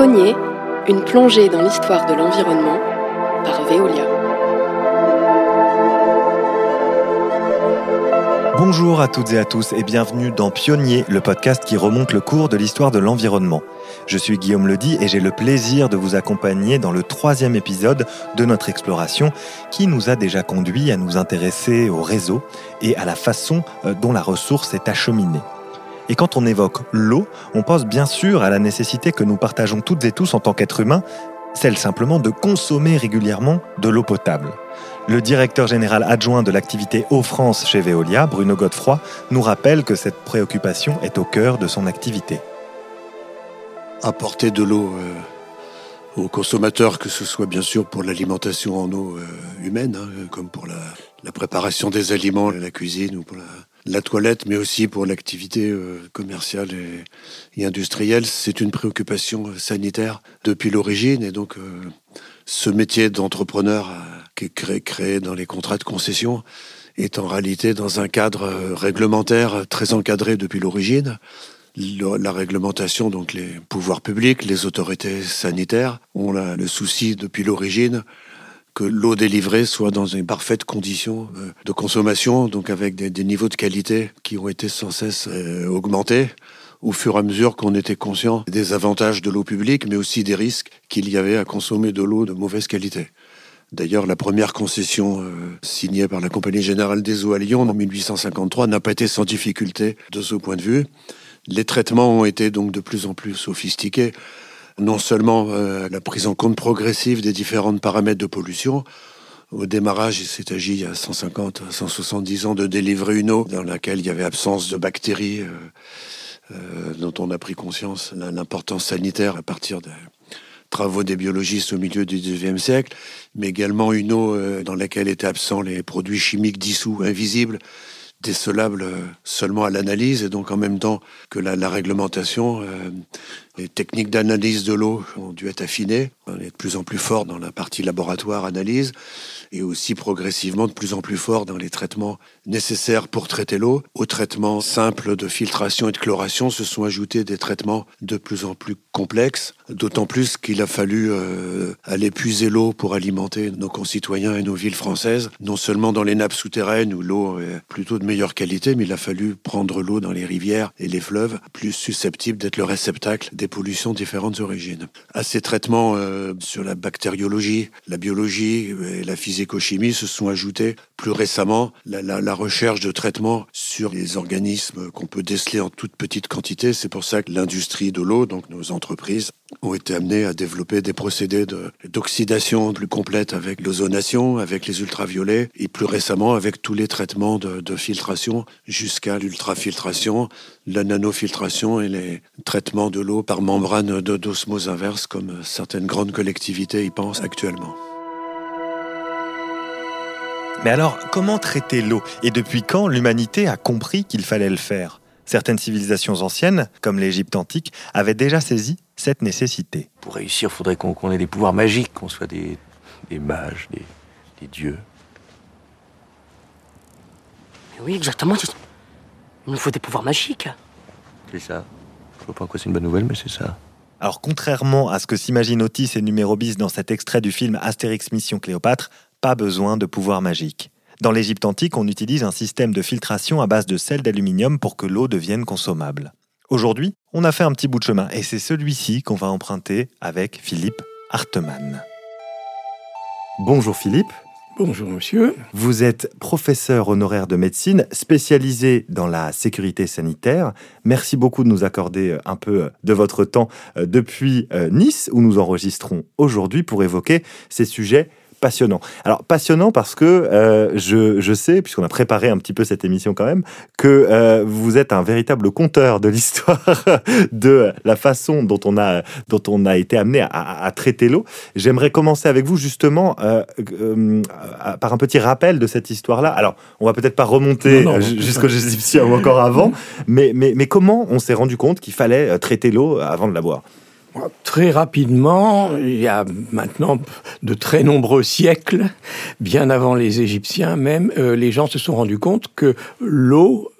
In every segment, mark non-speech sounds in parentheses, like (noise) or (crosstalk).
Pionnier, une plongée dans l'histoire de l'environnement par Veolia. Bonjour à toutes et à tous et bienvenue dans Pionnier, le podcast qui remonte le cours de l'histoire de l'environnement. Je suis Guillaume Ledy et j'ai le plaisir de vous accompagner dans le troisième épisode de notre exploration qui nous a déjà conduit à nous intéresser au réseau et à la façon euh, dont la ressource est acheminée. Et quand on évoque l'eau, on pense bien sûr à la nécessité que nous partageons toutes et tous en tant qu'êtres humains, celle simplement de consommer régulièrement de l'eau potable. Le directeur général adjoint de l'activité Eau France chez Veolia, Bruno Godefroy, nous rappelle que cette préoccupation est au cœur de son activité. Apporter de l'eau euh, aux consommateurs, que ce soit bien sûr pour l'alimentation en eau euh, humaine, hein, comme pour la, la, préparation des aliments, la cuisine ou pour la, la toilette, mais aussi pour l'activité euh, commerciale et, industrielle. C'est une préoccupation euh, sanitaire depuis l'origine. Et donc, euh, ce métier d'entrepreneur qui est créé, dans les contrats de concession est en réalité dans un cadre réglementaire très encadré depuis l'origine. La réglementation, donc les pouvoirs publics, les autorités sanitaires ont le souci depuis l'origine que l'eau délivrée soit dans une parfaite condition euh, de consommation, donc avec des, niveaux de qualité qui ont été sans cesse euh, augmentés au fur et à mesure qu'on était conscient des avantages de l'eau publique, mais aussi des risques qu'il y avait à consommer de l'eau de mauvaise qualité. D'ailleurs, la première concession euh, signée par la Compagnie Générale des Eaux à Lyon en 1853 n'a pas été sans difficulté de ce point de vue. Les traitements ont été donc de plus en plus sophistiqués non seulement euh, la prise en compte progressive des différents paramètres de pollution, au démarrage, il s'est agi il y a 150, 170 ans de délivrer une eau dans laquelle il y avait absence de bactéries, euh, euh, dont on a pris conscience l'importance sanitaire à partir des travaux des biologistes au milieu du XIXe siècle, mais également une eau dans laquelle étaient absents les produits chimiques dissous, invisibles, décelables seulement à l'analyse, et donc en même temps que la, réglementation, les techniques d'analyse de l'eau ont dû être affinées. On est de plus en plus fort dans la partie laboratoire analyse et aussi progressivement de plus en plus fort dans les traitements nécessaires pour traiter l'eau. Aux traitements simples de filtration et de chloration se sont ajoutés des traitements de plus en plus complexes, d'autant plus qu'il a fallu euh, aller puiser l'eau pour alimenter nos concitoyens et nos villes françaises, non seulement dans les nappes souterraines où l'eau est plutôt de meilleure qualité, mais il a fallu prendre l'eau dans les rivières et les fleuves, plus susceptibles d'être le réceptacle des pollutions différentes origines. À ces traitements euh, sur la bactériologie, la biologie et la physico-chimie se sont ajoutés plus récemment la, la recherche de traitements sur les organismes qu'on peut déceler en toute petite quantité. C'est pour ça que l'industrie de l'eau, donc nos entreprises, ont été amenées à développer des procédés d'oxydation plus complètes avec l'ozonation, avec les ultraviolets et plus récemment avec tous les traitements de, de filtration jusqu'à l'ultrafiltration, la nanofiltration et les traitements de l'eau par membrane d'osmose inverse comme certaines grandes collectivités y pensent actuellement. Mais alors, comment traiter l'eau? Et depuis quand l'humanité a compris qu'il fallait le faire? Certaines civilisations anciennes, comme l'Égypte antique, avaient déjà saisi cette nécessité. Pour réussir, il faudrait qu'on ait des pouvoirs magiques, qu'on soit des, mages, des, dieux. oui, exactement. Il nous faut des pouvoirs magiques. C'est ça. Je vois pas en quoi c'est une bonne nouvelle, mais c'est ça. Alors, contrairement à ce que s'imaginent Otis et Numérobis dans cet extrait du film Astérix Mission Cléopâtre, pas besoin de pouvoir magique. Dans l'Égypte antique, on utilise un système de filtration à base de sel d'aluminium pour que l'eau devienne consommable. Aujourd'hui, on a fait un petit bout de chemin et c'est celui-ci qu'on va emprunter avec Philippe Hartemann. Bonjour Philippe. Bonjour monsieur. Vous êtes professeur honoraire de médecine spécialisé dans la sécurité sanitaire. Merci beaucoup de nous accorder un peu de votre temps euh, depuis euh, Nice où nous enregistrons aujourd'hui pour évoquer ces sujets passionnant. Alors passionnant parce que euh, je, je, sais, puisqu'on a préparé un petit peu cette émission quand même, que euh, vous êtes un véritable conteur de l'histoire (laughs) de la façon dont on a, dont on a été amené à, à traiter l'eau. J'aimerais commencer avec vous justement euh, euh par un petit rappel de cette histoire-là. Alors, on va peut-être pas remonter jusqu'aux Égyptiens ou encore avant, (laughs) mais, mais, mais comment on s'est rendu compte qu'il fallait traiter l'eau avant de la boire? Très rapidement, il y a maintenant de très nombreux siècles, bien avant les Égyptiens même, euh, les gens se sont rendus compte que l'eau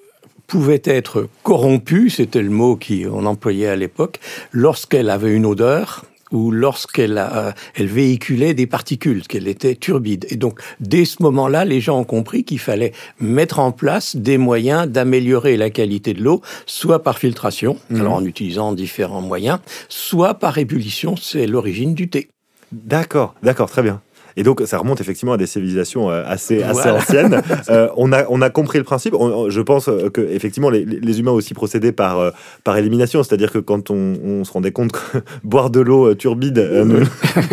pouvait être corrompue, c'était le mot qu'on employait à l'époque, lorsqu'elle avait une odeur ou lorsqu'elle a, elle véhiculait des particules, qu'elle était turbide. Et donc, dès ce moment-là, les gens ont compris qu'il fallait mettre en place des moyens d'améliorer la qualité de l'eau, soit par filtration, Mhm. alors en utilisant différents moyens, soit par ébullition, c'est l'origine du thé. D'accord, d'accord, très bien. Et donc, ça remonte effectivement à des civilisations euh, assez, assez Voilà. anciennes. (laughs) Euh, on, a, on a compris le principe. On- on- je pense euh, que effectivement, les, les humains aussi procédaient par, euh, par élimination. C'est-à-dire que quand on, on se rendait compte que (laughs) boire de l'eau turbide euh, ne, (laughs) ne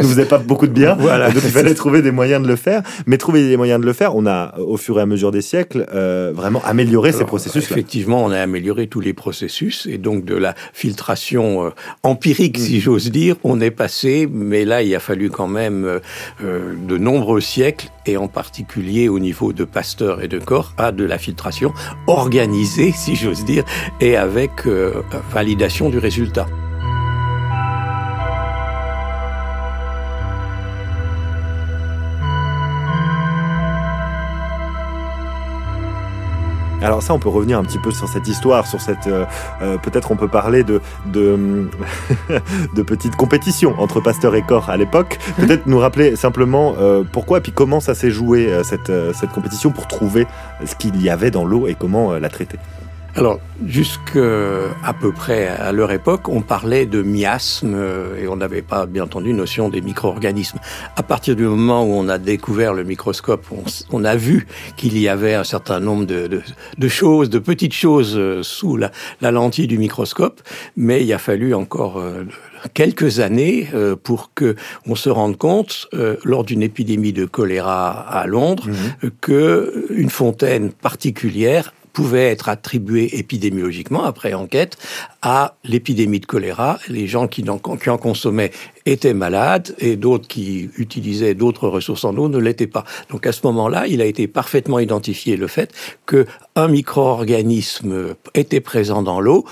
faisait pas beaucoup de bien, Voilà. donc il fallait trouver des moyens de le faire. Mais trouver des moyens de le faire, on a, au fur et à mesure des siècles, vraiment amélioré ces Alors, processus-là. Effectivement, on a amélioré tous les processus et donc de la filtration empirique, si j'ose dire, on est passé, mais là, il a fallu quand même de nombreux siècles et en particulier au niveau de Pasteur et de Corps à de la filtration organisée, si j'ose dire, et avec euh, validation du résultat. Alors ça, on peut revenir un petit peu sur cette histoire, sur cette. euh, euh, Peut-être on peut parler de de, (laughs) de petites compétitions entre Pasteur et Corps à l'époque. Peut-être nous rappeler simplement euh, pourquoi et puis comment ça s'est joué euh, cette cette compétition pour trouver ce qu'il y avait dans l'eau et comment la traiter. Alors, jusqu'à peu près à leur époque, on parlait de miasmes euh, et on n'avait pas, bien entendu, notion des micro-organismes. À partir du moment où on a découvert le microscope, on, a vu qu'il y avait un certain nombre de, de- de choses, de petites choses euh, sous la, la lentille du microscope, mais il a fallu encore euh, quelques années pour que on se rende compte, lors d'une épidémie de choléra à Londres, euh, que une fontaine particulière pouvait être attribuée épidémiologiquement, après enquête, à l'épidémie de choléra. Les gens qui en, qui en consommaient étaient malades et d'autres qui utilisaient d'autres ressources en eau ne l'étaient pas. Donc à ce moment-là, il a été parfaitement identifié le fait que un micro-organisme était présent dans l'eau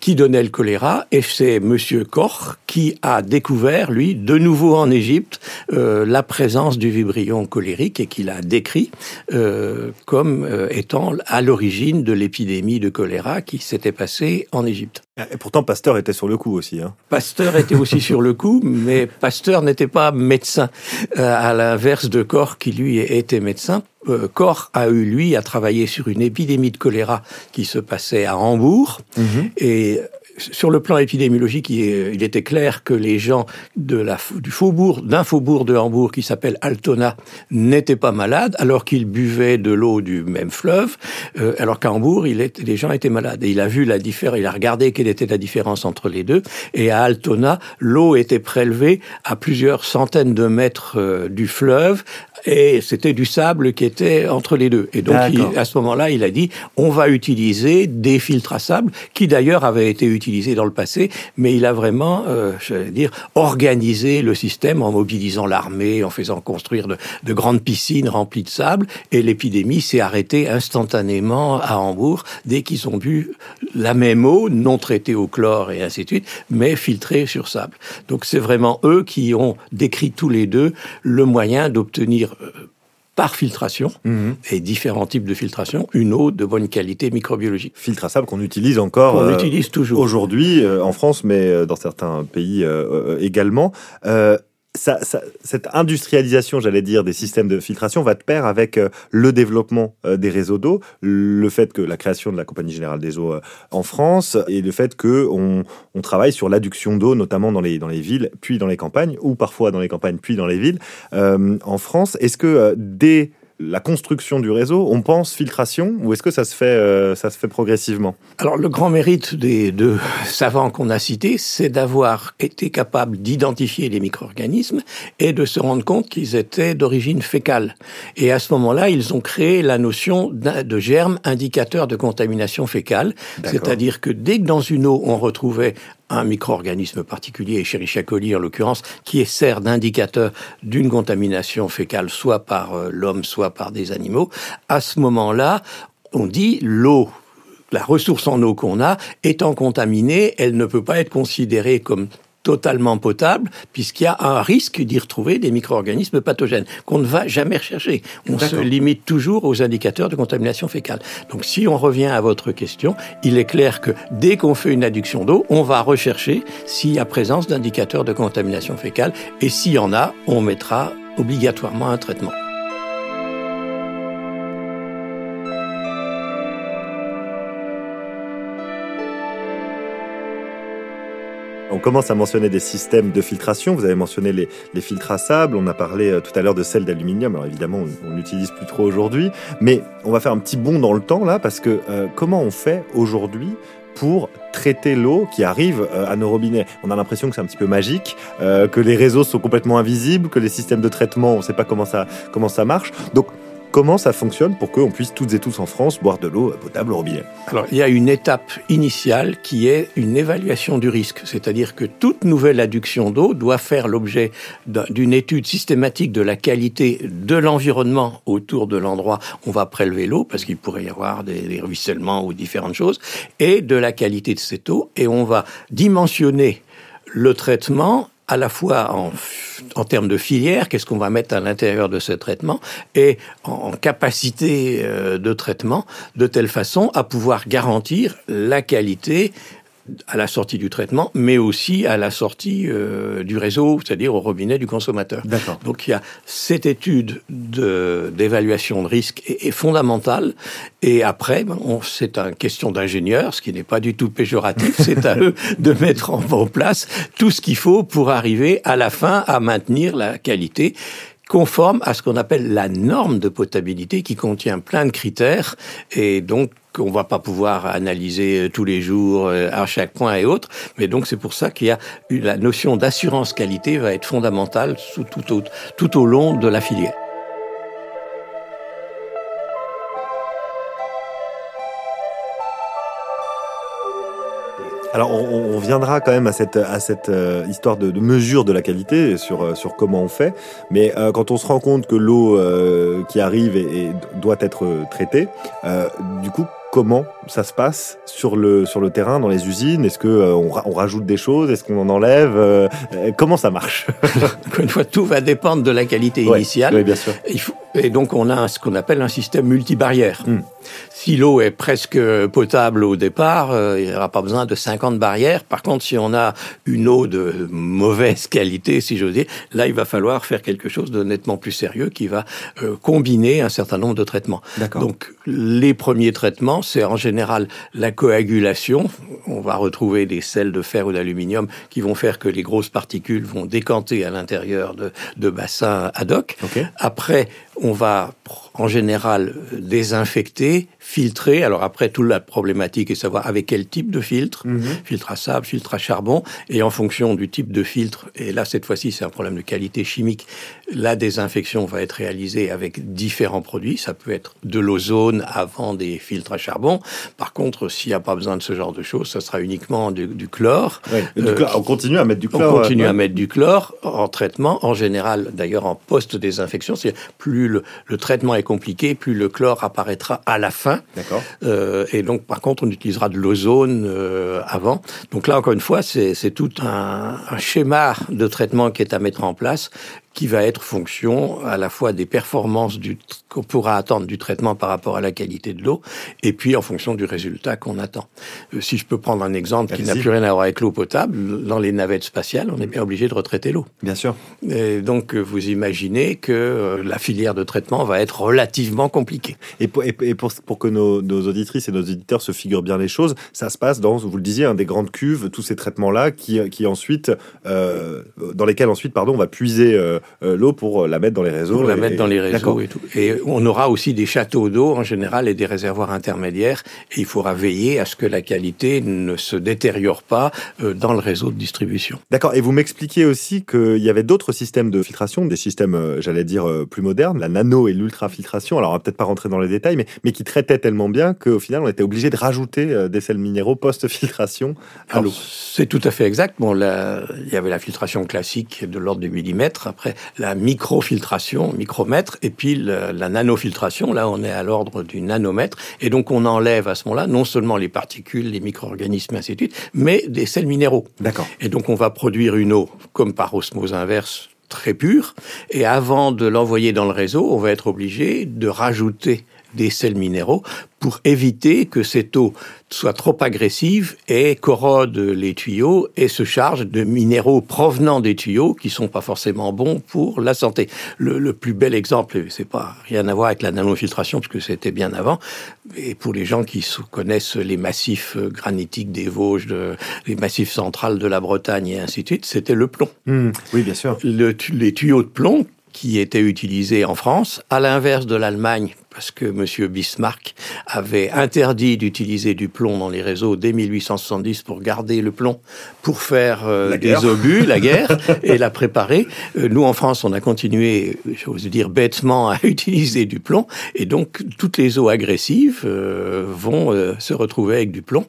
qui donnait le choléra et c'est Monsieur Koch qui a découvert, lui, de nouveau en Égypte, euh, la présence du vibrion cholérique et qu'il a décrit euh, comme euh, étant à l'origine de l'épidémie de choléra qui s'était passée en Égypte. Et pourtant, Pasteur était sur le coup aussi. Hein. Pasteur était aussi sur le coup, mais Pasteur n'était pas médecin, euh, à l'inverse de Koch qui lui était médecin. Euh, Koch a eu lui à travailler sur une épidémie de choléra qui se passait à Hambourg et sur le plan épidémiologique, il, était clair que les gens de la, du faubourg, d'un faubourg de Hambourg qui s'appelle Altona n'étaient pas malades alors qu'ils buvaient de l'eau du même fleuve, euh, alors qu'à Hambourg, il était, les gens étaient malades. Et il a vu la différence, il a regardé quelle était la différence entre les deux. Et à Altona, l'eau était prélevée à plusieurs centaines de mètres euh, du fleuve et c'était du sable qui était entre les deux. Et donc, il- à ce moment-là, il a dit, on va utiliser des filtres à sable, qui d'ailleurs avaient été utilisés dans le passé, mais il a vraiment, euh, j'allais dire, organisé le système en mobilisant l'armée, en faisant construire de, de grandes piscines remplies de sable, et l'épidémie s'est arrêtée instantanément à Hambourg dès qu'ils ont bu la même eau, non traitée au chlore et ainsi de suite, mais filtrée sur sable. Donc c'est vraiment eux qui ont décrit tous les deux le moyen d'obtenir euh, par filtration Mhm. et différents types de filtration, une eau de bonne qualité microbiologique. Filtre à sable qu'on utilise encore On euh, l'utilise toujours. aujourd'hui euh, en France, mais euh, dans certains pays euh, également. Ça, ça- cette industrialisation, j'allais dire, des systèmes de filtration va de pair avec euh, le développement euh, des réseaux d'eau, le fait que la création de la Compagnie Générale des Eaux euh, en France et le fait que on, travaille sur l'adduction d'eau, notamment dans les, dans les villes, puis dans les campagnes, ou parfois dans les campagnes, puis dans les villes. En France, est-ce que dès la construction du réseau, on pense filtration ou est-ce que ça se fait, euh, ça se fait progressivement? Alors le grand mérite des deux savants qu'on a cités, c'est d'avoir été capable d'identifier les micro-organismes et de se rendre compte qu'ils étaient d'origine fécale. Et à ce moment-là, ils ont créé la notion de germe indicateur de contamination fécale, c'est-à-dire que dès que dans une eau on retrouvait un micro-organisme particulier, Escherichia coli en l'occurrence, qui sert d'indicateur d'une contamination fécale, soit par euh, l'homme, soit par des animaux, à ce moment-là, on dit l'eau la ressource en eau qu'on a étant contaminée, elle ne peut pas être considérée comme totalement potable, puisqu'il y a un risque d'y retrouver des micro-organismes pathogènes qu'on ne va jamais rechercher. On se limite toujours aux indicateurs de contamination fécale. Donc si on revient à votre question, il est clair que dès qu'on fait une adduction d'eau, on va rechercher s'il y a présence d'indicateurs de contamination fécale, et s'il y en a, on mettra obligatoirement un traitement. Commence à mentionner des systèmes de filtration. Vous avez mentionné les, filtres à sable. On a parlé euh, tout à l'heure de celles d'aluminium. Alors évidemment, on n'utilise plus trop aujourd'hui. Mais on va faire un petit bond dans le temps là, parce que euh, comment on fait aujourd'hui pour traiter l'eau qui arrive euh, à nos robinets? On a l'impression que c'est un petit peu magique, que les réseaux sont complètement invisibles, que les systèmes de traitement, on ne sait pas comment ça, comment ça marche. Donc Comment ça fonctionne pour qu'on puisse toutes et tous en France boire de l'eau potable au robinet Alors, il y a une étape initiale qui est une évaluation du risque. C'est-à-dire que toute nouvelle adduction d'eau doit faire l'objet d'une étude systématique de la qualité de l'environnement autour de l'endroit où on va prélever l'eau, parce qu'il pourrait y avoir des, des ruissellements ou différentes choses, et de la qualité de cette eau. Et on va dimensionner le traitement à la fois en, en termes de filière, qu'est-ce qu'on va mettre à l'intérieur de ce traitement, et en capacité euh, de traitement, de telle façon à pouvoir garantir la qualité à la sortie du traitement, mais aussi à la sortie euh, du réseau, c'est-à-dire au robinet du consommateur. Donc il y a cette étude d'évaluation de, risque est, est, fondamentale. Et après, ben, c'est une question d'ingénieur, ce qui n'est pas du tout péjoratif. (laughs) c'est à eux de mettre en, en place tout ce qu'il faut pour arriver à la fin à maintenir la qualité conforme à ce qu'on appelle la norme de potabilité qui contient plein de critères et donc qu'on va pas pouvoir analyser tous les jours euh, à chaque point et autres. Mais donc c'est pour ça qu'il y a la notion d'assurance qualité va être fondamentale tout, au, long de la filière. Alors, on, viendra quand même à cette, euh, histoire de, mesure de la qualité sur, euh, sur comment on fait. Mais quand on se rend compte que l'eau qui arrive doit être traitée, du coup, comment ça se passe sur le, sur le terrain, dans les usines? Est-ce qu'on euh, on rajoute des choses? Est-ce qu'on en enlève? Euh, Comment ça marche? Encore (laughs) une fois, tout va dépendre de la qualité initiale. Oui, bien sûr. Et donc, on a ce qu'on appelle un système multibarrière. Hmm. Si l'eau est presque potable au départ, euh, il n'y aura pas besoin de 50 barrières. Par contre, si on a une eau de mauvaise qualité, si j'ose dire, là, il va falloir faire quelque chose de nettement plus sérieux qui va combiner un certain nombre de traitements. Donc, les premiers traitements, c'est en général la coagulation. On va retrouver des sels de fer ou d'aluminium qui vont faire que les grosses particules vont décanter à l'intérieur de, de bassins ad hoc. Après, on va en général désinfecter, filtrer. Alors après, toute la problématique est savoir avec quel type de filtre, mhm. filtre à sable, filtre à charbon, et en fonction du type de filtre, et là cette fois-ci c'est un problème de qualité chimique, la désinfection va être réalisée avec différents produits. Ça peut être de l'ozone avant des filtres à charbon. Par contre, s'il n'y a pas besoin de ce genre de choses, ça sera uniquement du, chlore. Euh, on continue à mettre du chlore. On continue à mettre du chlore en traitement, en général d'ailleurs en post-désinfection. C'est plus le, le traitement est compliqué, plus le chlore apparaîtra à la fin. D'accord. Euh, et donc, par contre, on utilisera de l'ozone euh, avant. Donc là, encore une fois, c'est tout un, un, schéma de traitement qui est à mettre en place qui va être fonction à la fois des performances qu'on pourra attendre du traitement par rapport à la qualité de l'eau, et puis en fonction du résultat qu'on attend. Euh, si je peux prendre un exemple qui n'a plus rien à voir avec l'eau potable, dans les navettes spatiales, on est bien obligé de retraiter l'eau. Bien sûr. Et donc, euh, vous imaginez que euh, la filière de traitement va être relativement compliquée. Et pour, et pour, pour que nos, nos, auditrices et nos éditeurs se figurent bien les choses, ça se passe dans, vous le disiez, hein, des grandes cuves, tous ces traitements-là, qui, qui ensuite, euh, dans lesquels ensuite, pardon, on va puiser l'eau pour euh, la mettre dans les réseaux. Pour la mettre dans les réseaux et tout. Et on aura aussi des châteaux d'eau en général et des réservoirs intermédiaires. Et il faudra veiller à ce que la qualité ne se détériore pas euh, dans le réseau de distribution. D'accord. Et vous m'expliquiez aussi qu'il y avait d'autres systèmes de filtration, des systèmes, j'allais dire, plus modernes, la nano et l'ultrafiltration. Alors on va peut-être pas rentrer dans les détails, mais, mais qui traitaient tellement bien qu'au final on était obligé de rajouter des sels minéraux post-filtration à l'eau. C'est tout à fait exact. Bon, là, il y avait la filtration classique de l'ordre du millimètre. Après, la microfiltration, micromètre, et puis la, la nanofiltration. Là, on est à l'ordre du nanomètre. Et donc, on enlève à ce moment-là non seulement les particules, les micro-organismes, ainsi de suite, mais des sels minéraux. D'accord. Et donc, on va produire une eau, comme par osmose inverse, très pure. Et avant de l'envoyer dans le réseau, on va être obligé de rajouter des sels minéraux pour éviter que cette eau soit trop agressive et corrode les tuyaux et se charge de minéraux provenant des tuyaux qui sont pas forcément bons pour la santé. Le, le plus bel exemple, c'est pas rien à voir avec la nanofiltration parce que c'était bien avant, et pour les gens qui connaissent les massifs euh, granitiques des Vosges, de- les massifs centrales de la Bretagne et ainsi de suite, c'était le plomb Hmm, Oui, bien sûr. le les tuyaux de plomb qui étaient utilisés en France, à l'inverse de l'Allemagne, parce que M. Bismarck avait interdit d'utiliser du plomb dans les réseaux dès 1870 pour garder le plomb, pour faire euh, des obus, la guerre, (laughs) et la préparer. Euh, nous, en France, on a continué, j'ose dire bêtement, à (laughs) utiliser du plomb, et donc toutes les eaux agressives euh, vont euh, se retrouver avec du plomb.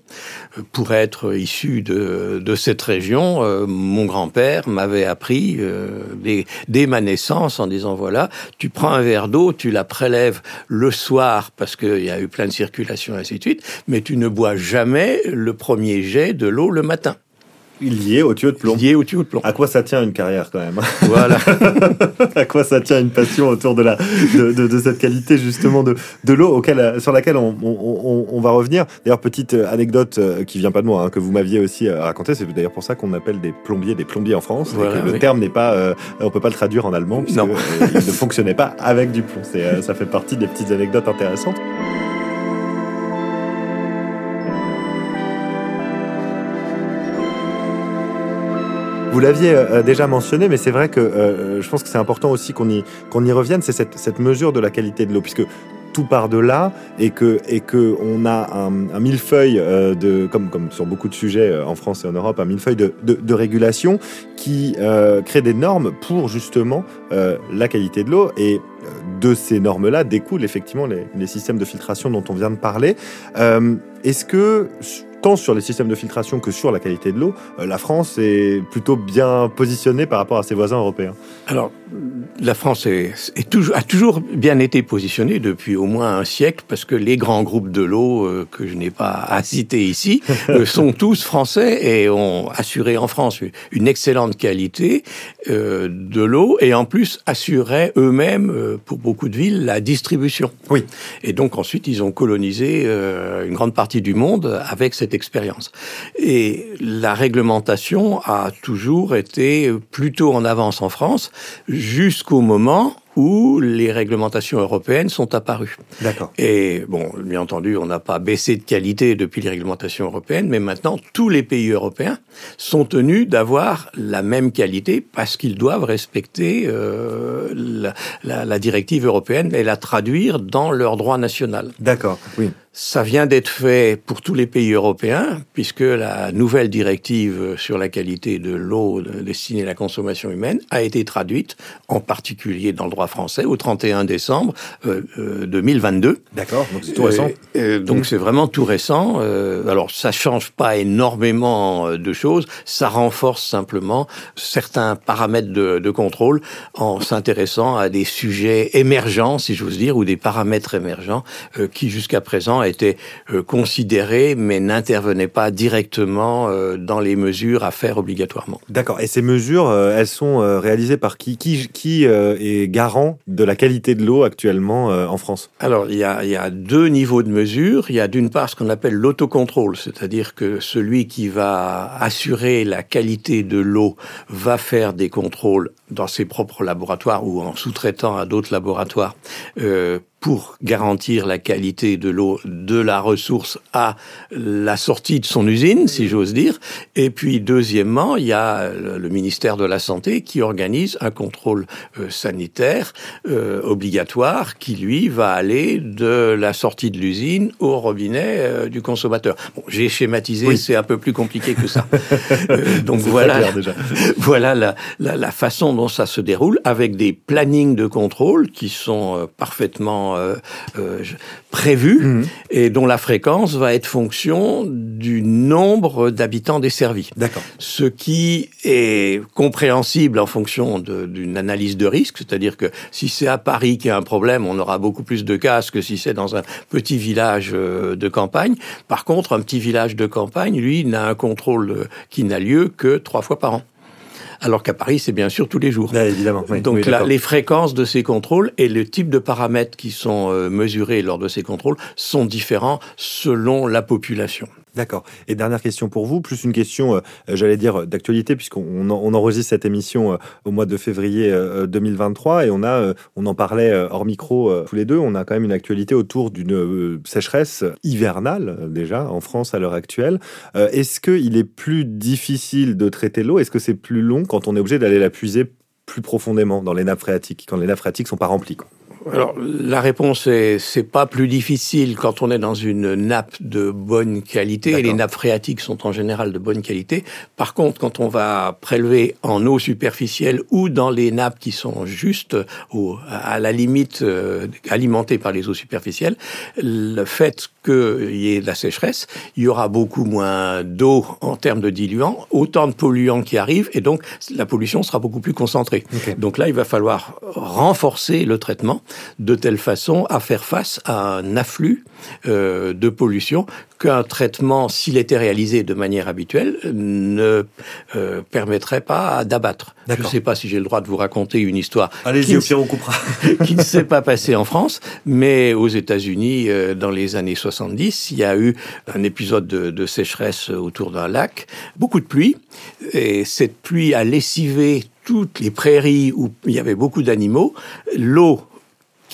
Pour être issu de, de cette région, mon grand-père m'avait appris euh, dès, dès ma naissance en disant voilà, tu prends un verre d'eau, tu la prélèves le soir parce qu'il y a eu plein de circulation et ainsi de suite, mais tu ne bois jamais le premier jet de l'eau le matin, Lié au tuyau de plomb. lié au tuyau de plomb. À quoi ça tient une carrière quand même (laughs) Voilà. (laughs) À quoi ça tient une passion autour de, la, de, de- de cette qualité justement de, de l'eau auquel, sur laquelle on, on- on- on va revenir. D'ailleurs, petite euh, anecdote euh, qui vient pas de moi, hein, que vous m'aviez aussi euh, raconté, c'est d'ailleurs pour ça qu'on appelle des plombiers des plombiers en France. et Voilà, que le oui. terme n'est pas, euh, on peut pas le traduire en allemand puisque Non. euh, il ne fonctionnait pas avec du plomb. C'est, euh, ça fait partie des petites anecdotes intéressantes. Vous l'aviez euh, déjà mentionné, mais c'est vrai que euh, je pense que c'est important aussi qu'on y, y revienne, c'est cette, mesure de la qualité de l'eau, puisque tout part de là et que, on a un, millefeuille euh, de, comme, sur beaucoup de sujets euh, en France et en Europe, un millefeuille de, régulation qui euh, crée des normes pour justement euh, la qualité de l'eau et euh, de ces normes-là découlent effectivement les, les systèmes de filtration dont on vient de parler. Euh, Est-ce que tant sur les systèmes de filtration que sur la qualité de l'eau, euh, la France est plutôt bien positionnée par rapport à ses voisins européens. Alors, la France est, est toujours, a toujours bien été positionnée depuis au moins un siècle, parce que les grands groupes de l'eau, euh, que je n'ai pas à citer ici, (laughs) euh, sont tous français et ont assuré en France une excellente qualité euh, de l'eau, et en plus assuraient eux-mêmes, pour beaucoup de villes, la distribution. Oui. Et donc ensuite, ils ont colonisé une grande partie du monde avec cette expérience. Et la réglementation a toujours été plutôt en avance en France, jusqu'au moment où les réglementations européennes sont apparues. D'accord. Et bon, bien entendu, on n'a pas baissé de qualité depuis les réglementations européennes, mais maintenant, tous les pays européens sont tenus d'avoir la même qualité parce qu'ils doivent respecter euh, la, la, la directive européenne et la traduire dans leur droit national. D'accord, oui. Ça vient d'être fait pour tous les pays européens, puisque la nouvelle directive sur la qualité de l'eau destinée à la consommation humaine a été traduite, en particulier dans le droit français, au 31 décembre euh, euh, 2022. D'accord, donc c'est tout récent. Euh, euh, donc c'est vraiment tout récent. Euh, alors ça change pas énormément euh, de choses, ça renforce simplement certains paramètres de, de contrôle en s'intéressant à des sujets émergents, si j'ose dire, ou des paramètres émergents euh, qui jusqu'à présent étaient euh, considérés mais n'intervenaient pas directement euh, dans les mesures à faire obligatoirement. D'accord. Et ces mesures, euh, elles sont réalisées par qui? Qui, qui est garant de la qualité de l'eau actuellement en France? Alors, il y, a, il y a deux niveaux de mesure. Il y a d'une part ce qu'on appelle l'autocontrôle, c'est-à-dire que celui qui va assurer la qualité de l'eau va faire des contrôles dans ses propres laboratoires ou en sous-traitant à d'autres laboratoires euh, pour garantir la qualité de l'eau de la ressource à la sortie de son usine, si j'ose dire. Et puis, deuxièmement, il y a le ministère de la Santé qui organise un contrôle euh, sanitaire euh, obligatoire qui, lui, va aller de la sortie de l'usine au robinet euh, du consommateur. Bon, j'ai schématisé, Oui. c'est un peu plus compliqué que ça. (laughs) Euh, donc voilà, déjà. (laughs) voilà la, la, la façon dont ça se déroule, avec des plannings de contrôle qui sont euh, parfaitement euh, euh, prévus Mhm. et dont la fréquence va être fonction du nombre d'habitants desservis. D'accord. Ce qui est compréhensible en fonction d'une analyse de risque, c'est-à-dire que si c'est à Paris qu'il y a un problème, on aura beaucoup plus de cas que si c'est dans un petit village de campagne. Par contre, un petit village de campagne, lui, n'a un contrôle qui n'a lieu que trois fois par an. Alors qu'à Paris, c'est bien sûr tous les jours. Là, évidemment. oui. Donc Oui, là, les fréquences de ces contrôles et le type de paramètres qui sont euh, mesurés lors de ces contrôles sont différents selon la population. D'accord. Et dernière question pour vous, plus une question, euh, j'allais dire, d'actualité, puisqu'on on en- on enregistre cette émission euh, au mois de février euh, 2023 et on a, euh, on en parlait euh, hors micro euh, tous les deux, on a quand même une actualité autour d'une euh, sécheresse hivernale euh, déjà en France à l'heure actuelle. Euh, Est-ce qu'il est plus difficile de traiter l'eau? Est-ce que c'est plus long quand on est obligé d'aller la puiser plus profondément dans les nappes phréatiques, quand les nappes phréatiques sont pas remplies Alors, la réponse est, c'est pas plus difficile quand on est dans une nappe de bonne qualité. Et les nappes phréatiques sont en général de bonne qualité. Par contre, quand on va prélever en eau superficielle ou dans les nappes qui sont juste au, à la limite euh, alimentées par les eaux superficielles, le fait qu'il y ait de la sécheresse, il y aura beaucoup moins d'eau en termes de diluants, autant de polluants qui arrivent, et donc la pollution sera beaucoup plus concentrée. Donc là, il va falloir renforcer le traitement de telle façon à faire face à un afflux euh, de pollution qu'un traitement, s'il était réalisé de manière habituelle, ne euh, permettrait pas d'abattre. Je ne sais pas si j'ai le droit de vous raconter une histoire qui Allez-y, ne au pire, on coupera. (laughs) qui ne s'est pas passé en France, mais aux États-Unis, euh, dans les années 70, il y a eu un épisode de, de sécheresse autour d'un lac, beaucoup de pluie, et cette pluie a lessivé toutes les prairies où il y avait beaucoup d'animaux. L'eau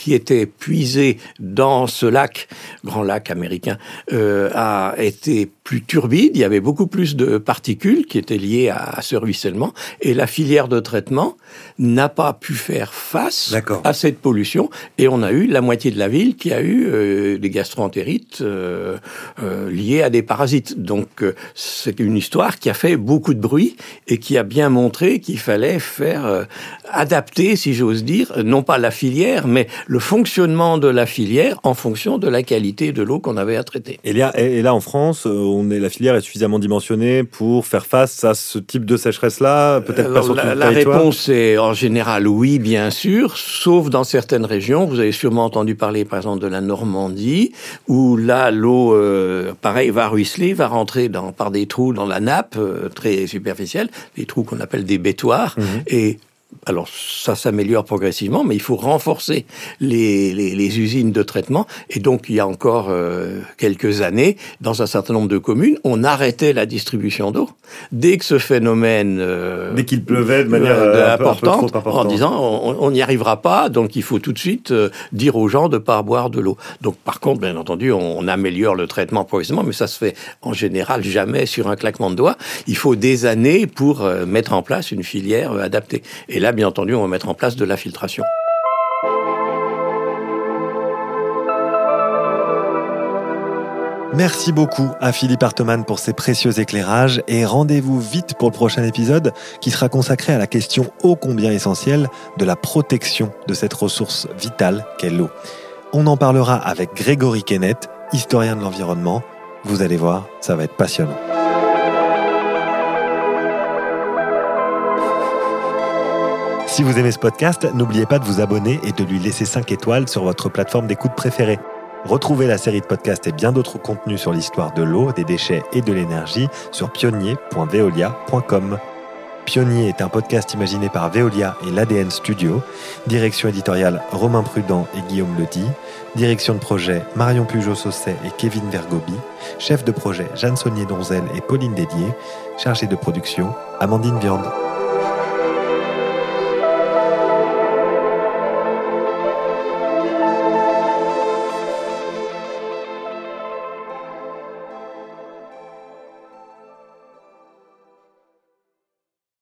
qui était puisée dans ce lac, grand lac américain, euh, a été plus turbide. Il y avait beaucoup plus de particules qui étaient liées à, ce ruissellement, et la filière de traitement n'a pas pu faire face à cette pollution, et on a eu la moitié de la ville qui a eu euh, des gastroentérites euh, euh, liées à des parasites. Donc c'est une histoire qui a fait beaucoup de bruit et qui a bien montré qu'il fallait faire adapter, si j'ose dire, non pas la filière, mais le fonctionnement de la filière en fonction de la qualité de l'eau qu'on avait à traiter. Et là, et là, en France, on est, la filière est suffisamment dimensionnée pour faire face à ce type de sécheresse-là, peut-être pas Alors, sur tout la, le la territoire. réponse est en général oui, bien sûr, sauf dans certaines régions. Vous avez sûrement entendu parler, par exemple, de la Normandie, où là, l'eau, euh, pareil, va ruisseler, va rentrer dans, par des trous dans la nappe euh, très superficielle, des trous qu'on appelle des bétoirs, Mhm. et alors ça s'améliore progressivement, mais il faut renforcer les, les, les usines de traitement. Et donc il y a encore euh, quelques années, dans un certain nombre de communes, on arrêtait la distribution d'eau dès que ce phénomène euh, Dès qu'il pleuvait de manière euh, euh, un peu- un peu trop importante, en disant on n'y arrivera pas, donc il faut tout de suite euh, dire aux gens de pas boire de l'eau. Donc par contre, bien entendu, on, on améliore le traitement progressivement, mais ça se fait en général jamais sur un claquement de doigts. Il faut des années pour euh, mettre en place une filière euh, adaptée. Et là, bien entendu, on va mettre en place de la filtration. Merci beaucoup à Philippe Hartemann pour ses précieux éclairages et rendez-vous vite pour le prochain épisode qui sera consacré à la question ô combien essentielle de la protection de cette ressource vitale qu'est l'eau. On en parlera avec Grégory Kennett, historien de l'environnement. Vous allez voir, ça va être passionnant. Si vous aimez ce podcast, n'oubliez pas de vous abonner et de lui laisser 5 étoiles sur votre plateforme d'écoute préférée. Retrouvez la série de podcasts et bien d'autres contenus sur l'histoire de l'eau, des déchets et de l'énergie sur pionnier.veolia.com. Pionnier est un podcast imaginé par Veolia et l'ADN Studio. Direction éditoriale Romain Prudent et Guillaume Ledy. Direction de projet Marion Pujot-Sausset et Kevin Vergobi. Chef de projet Jeanne Saunier-Donzel et Pauline Dédier. Chargée de production Amandine Viande.